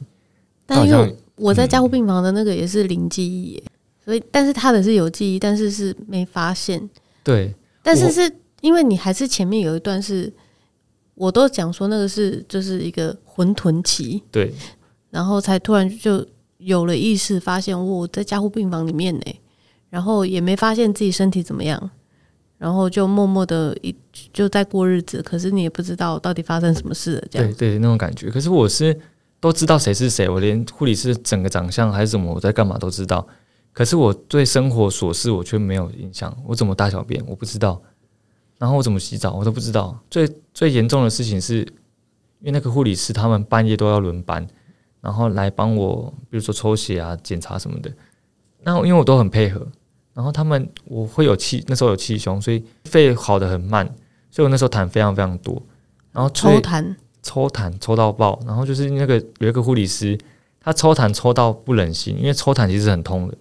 但因为我在加护病房的那个也是零记忆所以但是他的是有记忆，但是是没发现。对，但是是因为你还是前面有一段是，我都讲说那个是就是一个混沌期，对，然后才突然就。有了意识，发现我在加护病房里面呢，然后也没发现自己身体怎么样，然后就默默的一就在过日子，可是你也不知道到底发生什么事了，这样。对对，那种感觉。可是我是都知道谁是谁，我连护理师整个长相还是什么，我在干嘛都知道。可是我对生活琐事我却没有印象，我怎么大小便我不知道，然后我怎么洗澡我都不知道。最最严重的事情是，因为那个护理师他们半夜都要轮班。然后来帮我，比如说抽血啊、检查什么的。那因为我都很配合，然后他们我会有气，那时候有气胸，所以肺好的很慢，所以我那时候痰非常非常多。然后抽痰，抽痰抽到爆。然后就是那个有一个护理师，他抽痰抽到不忍心，因为抽痰其实很痛的。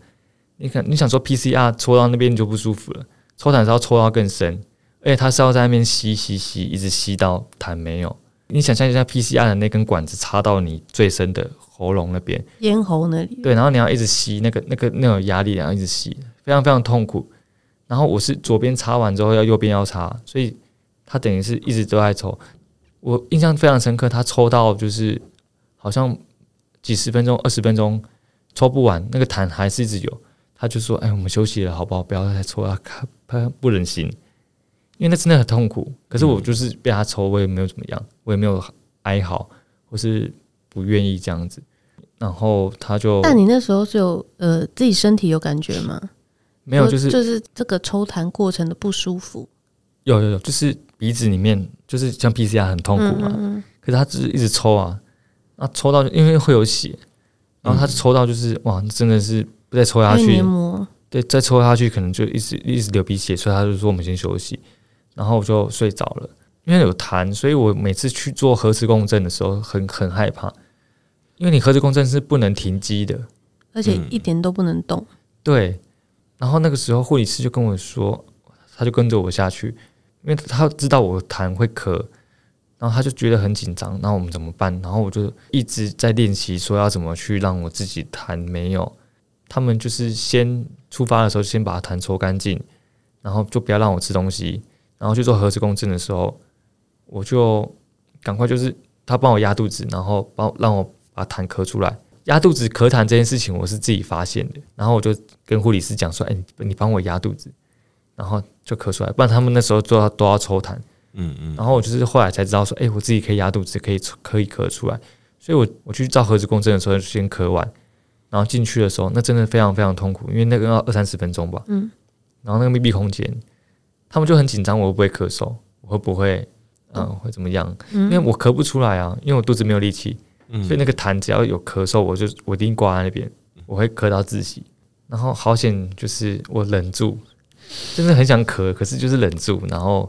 你看，你想说 PCR 抽到那边就不舒服了，抽痰是要抽到更深，而且他是要在那边吸吸吸，一直吸到痰没有。你想象一下，PCR 的那根管子插到你最深的喉咙那边，咽喉那里。对，然后你要一直吸，那个、那个、那种压力，然后一直吸，非常非常痛苦。然后我是左边插完之后要右边要插，所以他等于是一直都在抽。我印象非常深刻，他抽到就是好像几十分钟、二十分钟抽不完，那个痰还是一直有。他就说：“哎，我们休息了，好不好？不要再抽了，他他不忍心。”因为那真的很痛苦，可是我就是被他抽，我也没有怎么样，我也没有哀嚎，或是不愿意这样子。然后他就……但你那时候是有呃自己身体有感觉吗？没有，就是就是这个抽痰过程的不舒服。有有有，就是鼻子里面就是像 PCR 很痛苦嘛，嗯嗯，可是他只是一直抽啊，啊抽到因为会有血，然后他抽到就是哇，真的是不再抽下去，对，再抽下去可能就一直一直流鼻血，所以他就说我们先休息。然后我就睡着了，因为有痰，所以我每次去做核磁共振的时候很很害怕，因为你核磁共振是不能停机的，而且一点都不能动。嗯、对，然后那个时候护理师就跟我说，他就跟着我下去，因为他知道我痰会咳，然后他就觉得很紧张，那我们怎么办？然后我就一直在练习说要怎么去让我自己痰没有。他们就是先出发的时候先把痰抽干净，然后就不要让我吃东西。然后去做核磁共振的时候，我就赶快就是他帮我压肚子，然后帮让我把痰咳出来。压肚子咳痰这件事情我是自己发现的，然后我就跟护理师讲说：“哎，你帮我压肚子，然后就咳出来。不然他们那时候都要都要抽痰，嗯嗯。然后我就是后来才知道说：哎，我自己可以压肚子，可以可以咳出来。所以我我去照核磁共振的时候就先咳完，然后进去的时候那真的非常非常痛苦，因为那个要二三十分钟吧，嗯。然后那个密闭空间。他们就很紧张，我会不会咳嗽？我会不会嗯会怎么样？因为我咳不出来啊，因为我肚子没有力气，所以那个痰只要有咳嗽，我就我一定挂在那边，我会咳到窒息。然后好险，就是我忍住，真的很想咳，可是就是忍住，然后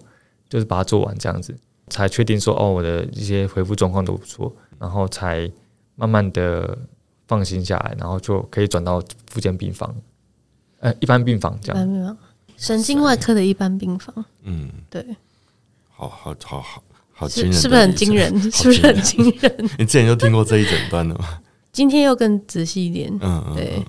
就是把它做完这样子，才确定说哦，我的一些恢复状况都不错，然后才慢慢的放心下来，然后就可以转到复健病房，呃，一般病房这样。神经外科的一般病房，嗯，对，好好好好好惊人，是不是很惊人？是不是很惊人？你之前就听过这一整段的吗？今天又更仔细一点。嗯嗯，对。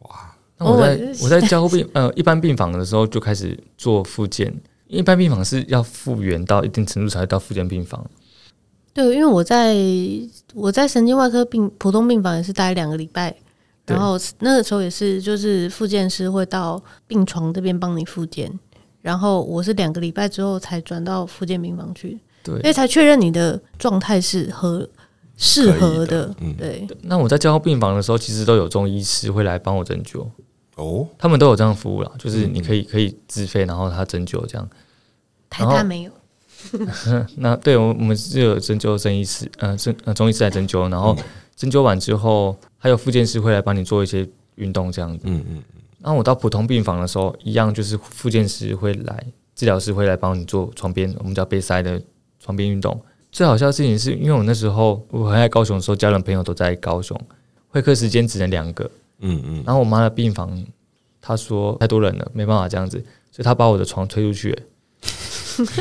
哇，那我在我在交护病呃一般病房的时候就开始做复健，一般病房是要复原到一定程度才会到复健病房。对，因为我在我在神经外科病普通病房也是待两个礼拜，然后那个时候也是就是复健师会到病床这边帮你复健。然后我是两个礼拜之后才转到复健病房去，对，因为才确认你的状态是合适合的，嗯，对。那我在加护病房的时候，其实都有中医师会来帮我针灸，哦，他们都有这样服务啦，就是你可以可以自费，然后他针灸这样。台大没有，那对我我们是有针灸中医师，呃，针呃中医师来针灸，然后针灸完之后，还有复健师会来帮你做一些运动这样子，嗯嗯嗯。然后我到普通病房的时候，一样就是复健师会来，治疗师会来帮你做床边，我们叫背塞的床边运动。最好笑的事情是因为我那时候我还在高雄的时候，家人朋友都在高雄，会客时间只能两个，嗯嗯。然后我妈的病房，她说太多人了，没办法这样子，所以她把我的床推出去，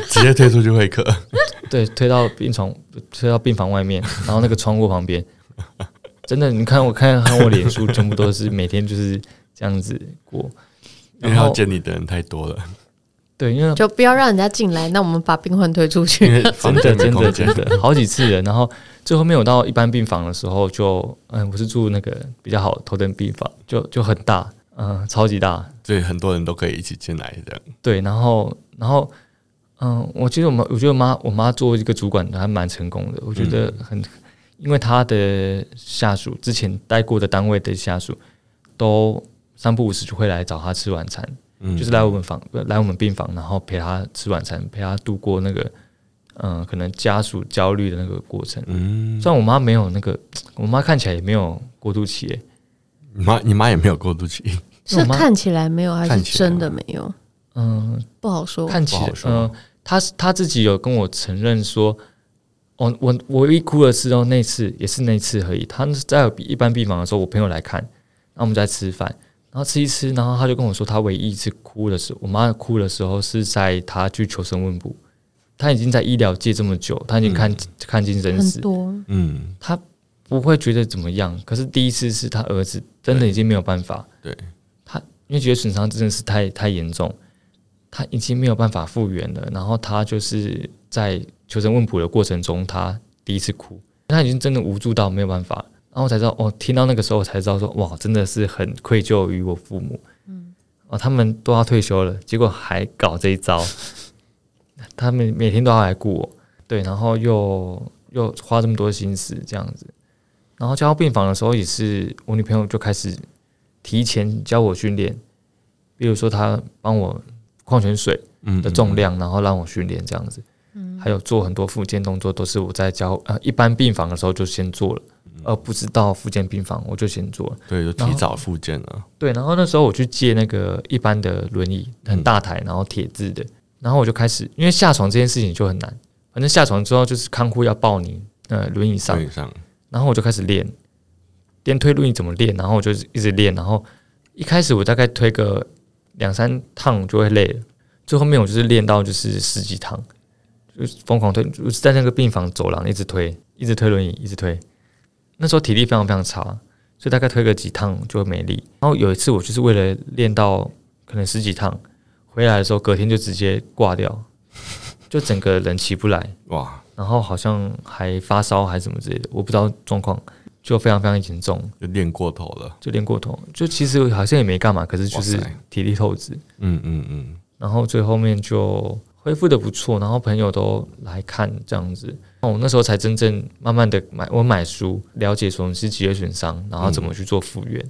直接推出去会客，对，推到病床，推到病房外面，然后那个窗户旁边，真的，你看我看看我脸书，全部都是每天就是。这样子过，因为要见你的人太多了。对，因为就不要让人家进来，那我们把病患推出去。真的，真的，真的，好几次了。然后最后面我到一般病房的时候就，就嗯，我是住那个比较好头等病房，就就很大，嗯，超级大，所以很多人都可以一起进来这样。对，然后，然后，嗯，我觉得我们，我觉得妈，我妈作为一个主管还蛮成功的。我觉得很，因为他的下属之前待过的单位的下属都。三不五时就会来找他吃晚餐，嗯，就是来我们房，来我们病房，然后陪他吃晚餐，陪他度过那个，嗯、呃，可能家属焦虑的那个过程。嗯，虽然我妈没有那个，我妈看起来也没有过渡期，欸，你妈，你妈也没有过渡期，是看起来没有，还是真的没有？嗯，不好说，看起来，嗯，她她自己有跟我承认说，哦，我我一哭的时候，那次也是那次而已。他在一般病房的时候，我朋友来看，然后我们在吃饭。然后吃一吃，然后他就跟我说，他唯一一次哭的时候，我妈哭的时候是在他去求神问卜。他已经在医疗界这么久，他已经看、嗯、看尽生死，嗯，他不会觉得怎么样。可是第一次是他儿子真的已经没有办法，对，他因为觉得损伤真的是太太严重，他已经没有办法复原了。然后他就是在求神问卜的过程中，他第一次哭，他已经真的无助到没有办法。然后我才知道，哦，听到那个时候我才知道说，哇，真的是很愧疚于我父母，嗯，哦，他们都要退休了，结果还搞这一招，他们每天都要来顾我，对，然后又又花这么多心思这样子，然后交到病房的时候也是，我女朋友就开始提前教我训练，比如说她帮我矿泉水的重量，然后让我训练这样子，嗯，还有做很多复健动作，都是我在教呃一般病房的时候就先做了。而不知道复健病房，我就先做了。对，就提早复健了。对，然后那时候我去借那个一般的轮椅，很大台，然后铁质的。然后我就开始，因为下床这件事情就很难。反正下床之后，就是看护要抱你，呃，轮椅上。上。然后我就开始练，练推轮椅怎么练？然后我就一直练。然后一开始我大概推个两三趟就会累了，最后面我就是练到就是十几趟，就是疯狂推，就是在那个病房走廊一直推，一直推轮椅，一直推。那时候体力非常非常差，所以大概推个几趟就没力。然后有一次我就是为了练到可能十几趟，回来的时候隔天就直接挂掉，就整个人起不来哇！然后好像还发烧还是什么之类的，我不知道状况，就非常非常严重，就练过头了，就练过头，就其实好像也没干嘛，可是就是体力透支。嗯嗯嗯。然后最后面就恢复的不错，然后朋友都来看这样子。我那时候才真正慢慢的买，我买书了解什么是脊椎损伤，然后怎么去做复原，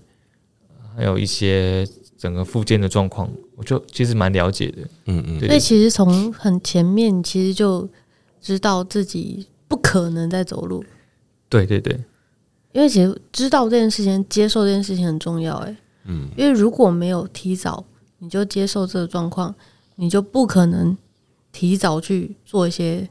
还有一些整个复健的状况，我就其实蛮了解的。嗯嗯，所以其实从很前面其实就知道自己不可能再走路。对对对，因为其实知道这件事情，接受这件事情很重要。哎，嗯，因为如果没有提早你就接受这个状况，你就不可能提早去做一些。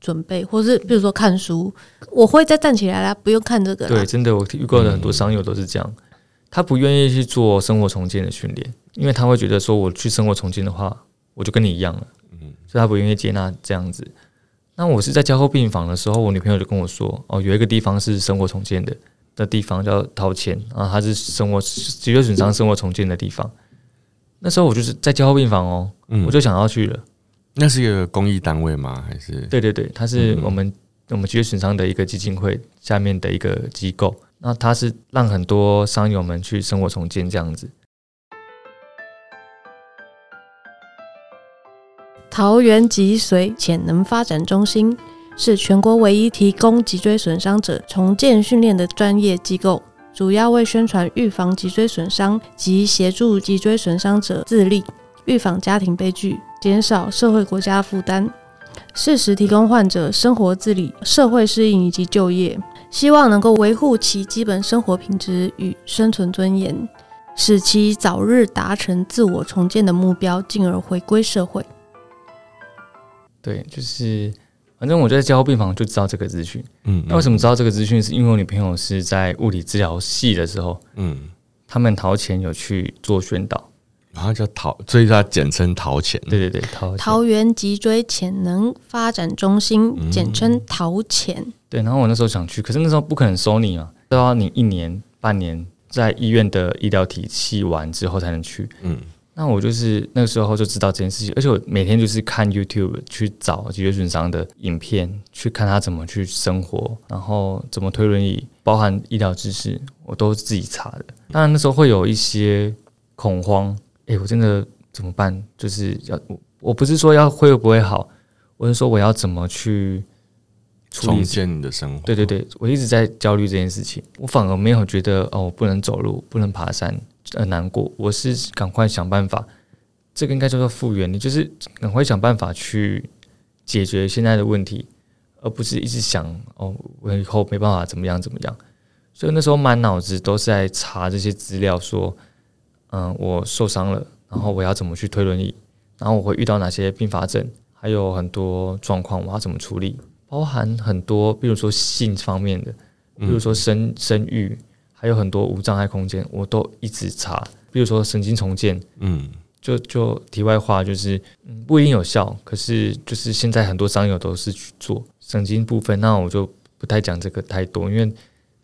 准备，或是比如说看书，我会再站起来啦，不用看这个。对，真的，我遇过的很多商友都是这样，嗯、他不愿意去做生活重建的训练，因为他会觉得说，我去生活重建的话，我就跟你一样了，嗯，所以他不愿意接纳这样子。那我是在加护病房的时候，我女朋友就跟我说，哦，有一个地方是生活重建的的地方叫陶钱啊，它是生活脊椎损伤生活重建的地方。那时候我就是在加护病房哦，嗯、我就想要去了。那是一个公益单位吗？还是？对对对，它是我们、嗯、我们脊椎损伤的一个基金会下面的一个机构。那它是让很多伤友们去生活重建这样子。桃园脊髓潜能发展中心是全国唯一提供脊椎损伤者重建训练的专业机构，主要为宣传预防脊椎损伤及协助脊椎损伤者自立、预防家庭悲剧、减少社会国家负担，适时提供患者生活自理、社会适应以及就业，希望能够维护其基本生活品质与生存尊严，使其早日达成自我重建的目标，进而回归社会。对，就是反正我就在加护病房就知道这个资讯。嗯，那为什么知道这个资讯？是因为我女朋友是在物理治疗系的时候，嗯，他们陶潜有去做宣导，然后叫陶，所以它简称陶潜。对对对，陶桃园脊椎潜能发展中心，简称陶潜。对，然后我那时候想去，可是那时候不可能收你嘛，都要你一年半年在医院的医疗体系完之后才能去。嗯。那我就是那个时候就知道这件事情，而且我每天就是看 YouTube 去找脊椎损伤的影片，去看他怎么去生活，然后怎么推轮椅，包含医疗知识，我都是自己查的。当然那时候会有一些恐慌，哎、欸，我真的怎么办？就是要我，我不是说要会不会好，我是说我要怎么去重建你的生活。对对对，我一直在焦虑这件事情，我反而没有觉得哦，我不能走路，不能爬山。很难过，我是赶快想办法，这个应该叫做复原。你就是赶快想办法去解决现在的问题，而不是一直想哦，我以后没办法怎么样怎么样。所以那时候满脑子都是在查这些资料，说，嗯，我受伤了，然后我要怎么去推轮椅，然后我会遇到哪些并发症，还有很多状况我要怎么处理，包含很多，比如说性方面的，比如说生生育。还有很多无障碍空间，我都一直查。比如说神经重建，嗯，就就题外话，就是嗯不一定有效，可是就是现在很多伤友都是去做神经部分，那我就不太讲这个太多，因为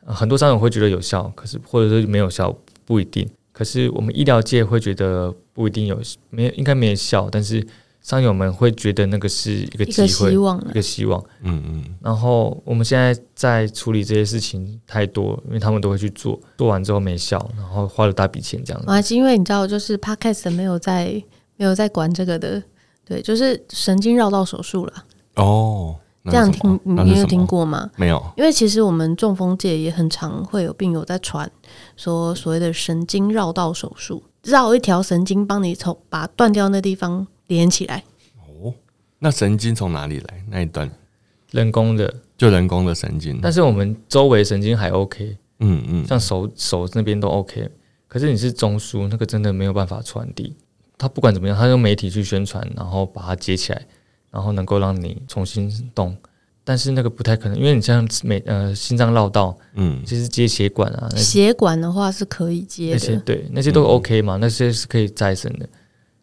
很多伤友会觉得有效，可是或者是没有效不一定。可是我们医疗界会觉得不一定有没应该没效，但是。商友们会觉得那个是一个机会，一个希望，一个希望。嗯嗯。然后我们现在在处理这些事情太多，因为他们都会去做，做完之后没效，然后花了大笔钱这样子。啊，是因为你知道，就是 Podcast 没有在没有在管这个的，对，就是神经绕道手术了。哦，这样听你有听过吗？没有。因为其实我们中风界也很常会有病友在传说所谓的神经绕道手术，绕一条神经帮你从把断掉那地方。连起来哦，那神经从哪里来？那一段人工的，就人工的神经。但是我们周围神经还 OK，嗯嗯，像手手那边都 OK。可是你是中枢，那个真的没有办法传递。他不管怎么样，他用媒体去宣传，然后把它接起来，然后能够让你重新动。但是那个不太可能，因为你像每呃心脏绕道，嗯，其实接血管啊，血管的话是可以接的，那些对，那些都 OK 嘛，嗯、那些是可以再生的。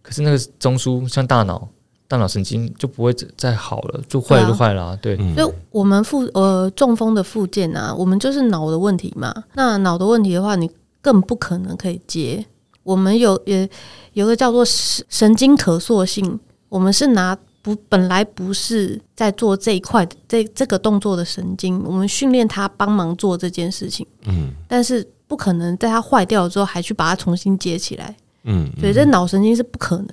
可是那个中枢像大脑，大脑神经就不会再好了，就坏了就坏了，啊。对，所以我们复呃中风的附件啊，我们就是脑的问题嘛。那脑的问题的话，你更不可能可以接。我们有也有个叫做神神经可塑性，我们是拿不本来不是在做这一块这这个动作的神经，我们训练它帮忙做这件事情。嗯，但是不可能在它坏掉了之后还去把它重新接起来。嗯，所以这脑神经是不可能。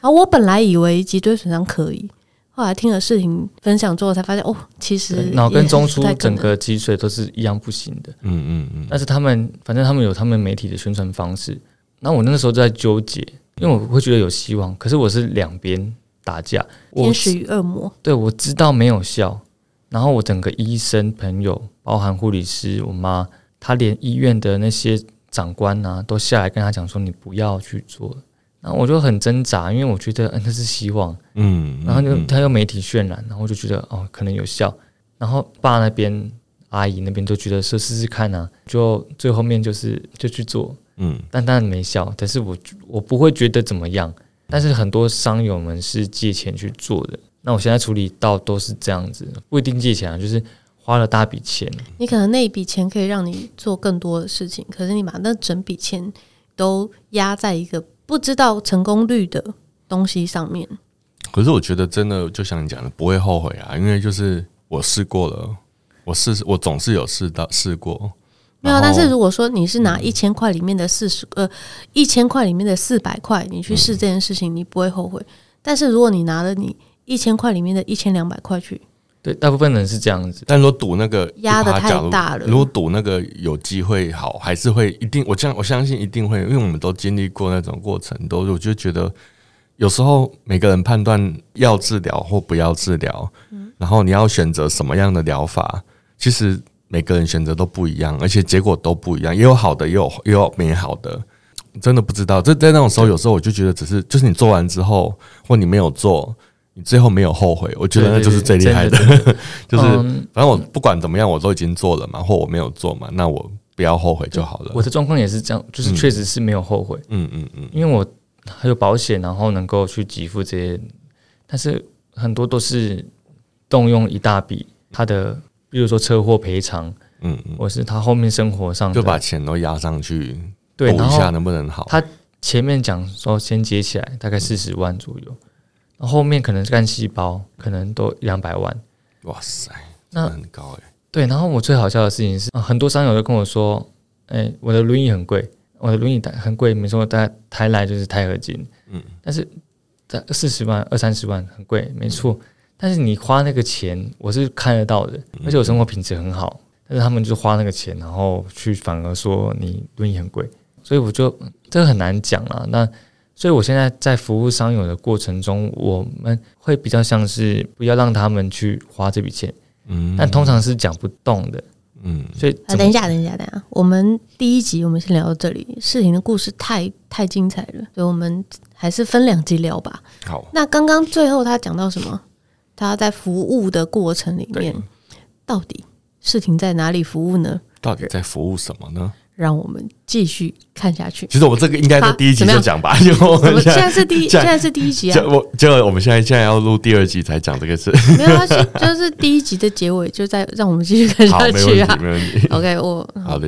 然后我本来以为脊椎损伤可以，后来听了视频分享之后才发现，哦，其实脑跟中枢整个脊髓都是一样不行的。嗯嗯嗯。但是他们反正他们有他们媒体的宣传方式。那我那个时候就在纠结，因为我会觉得有希望，可是我是两边打架，天使与恶魔。对，我知道没有效，然后我整个医生朋友，包含护理师，我妈，她连医院的那些。长官啊，都下来跟她讲说：“你不要去做。”然后我就很挣扎，因为我觉得，嗯，那是希望，嗯。然后就他又媒体渲染，然后我就觉得，哦，可能有效。然后爸那边、阿姨那边都觉得说试试看啊，就最后面就是就去做，嗯。但当然没效，但是我我不会觉得怎么样。但是很多商友们是借钱去做的，那那我现在处理到都是这样子，不一定借钱啊，就是花了大笔钱。你可能那一笔钱可以让你做更多的事情，可是你把那整笔钱都压在一个不知道成功率的东西上面。可是我觉得真的就像你讲的，不会后悔啊，因为就是我试过了，我试我总是有试到试过。没有，但是如果说你是拿一千块里面的四十呃一千块里面的四百块，你去试这件事情，你不会后悔。但是如果你拿了你一千块里面的一千两百块去，对，大部分人是这样子。但如果赌那个压的太大了，如果赌那个有机会好，还是会一定，我相我相信一定会，因为我们都经历过那种过程，都我就觉得有时候每个人判断要治疗或不要治疗，然后你要选择什么样的疗法，其实。每个人选择都不一样，而且结果都不一样，也有好的，也有也有没好的，真的不知道。这在那种时候，有时候我就觉得，只是就是你做完之后，或你没有做，你最后没有后悔，我觉得那就是最厉害的。就是反正我不管怎么样，我都已经做了嘛，或我没有做嘛，那我不要后悔就好了。我的状况也是这样，就是确实是没有后悔。嗯嗯嗯，因为我还有保险，然后能够去给付这些，但是很多都是动用一大笔他的。比如说车祸赔偿，嗯，或是他后面生活上就把钱都压上去，对，赌一下能不能好？他前面讲说先接起来大概四十万左右，然后后面可能干细胞可能都两百万，哇塞，那很高哎。对，然后我最好笑的事情是，很多商友都跟我说，哎，我的轮椅很贵，我的轮椅很贵，没错，大概抬来就是钛合金，嗯，但是在四十万二三十万很贵，没错。但是你花那个钱，我是看得到的，而且我生活品质很好。但是他们就花那个钱，然后去反而说你轮椅很贵，所以我就这个很难讲啊。那所以我现在在服务商友的过程中，我们会比较像是不要让他们去花这笔钱，嗯，但通常是讲不动的，嗯。所以啊，等一下，等一下，等一下，我们第一集我们先聊到这里，事情的故事太太精彩了，所以我们还是分两集聊吧。好，那刚刚最后他讲到什么？他在服务的过程里面，到底世廷在哪里服务呢？到底在服务什么呢？让我们继续看下去。其实我们这个应该在第一集就讲吧。现在是第现在是第一集啊。我就我们现在现在要录第二集才讲这个事。没有啊，就是第一集的结尾就在让我们继续看下去啊。没问题，没问题。OK，我好的。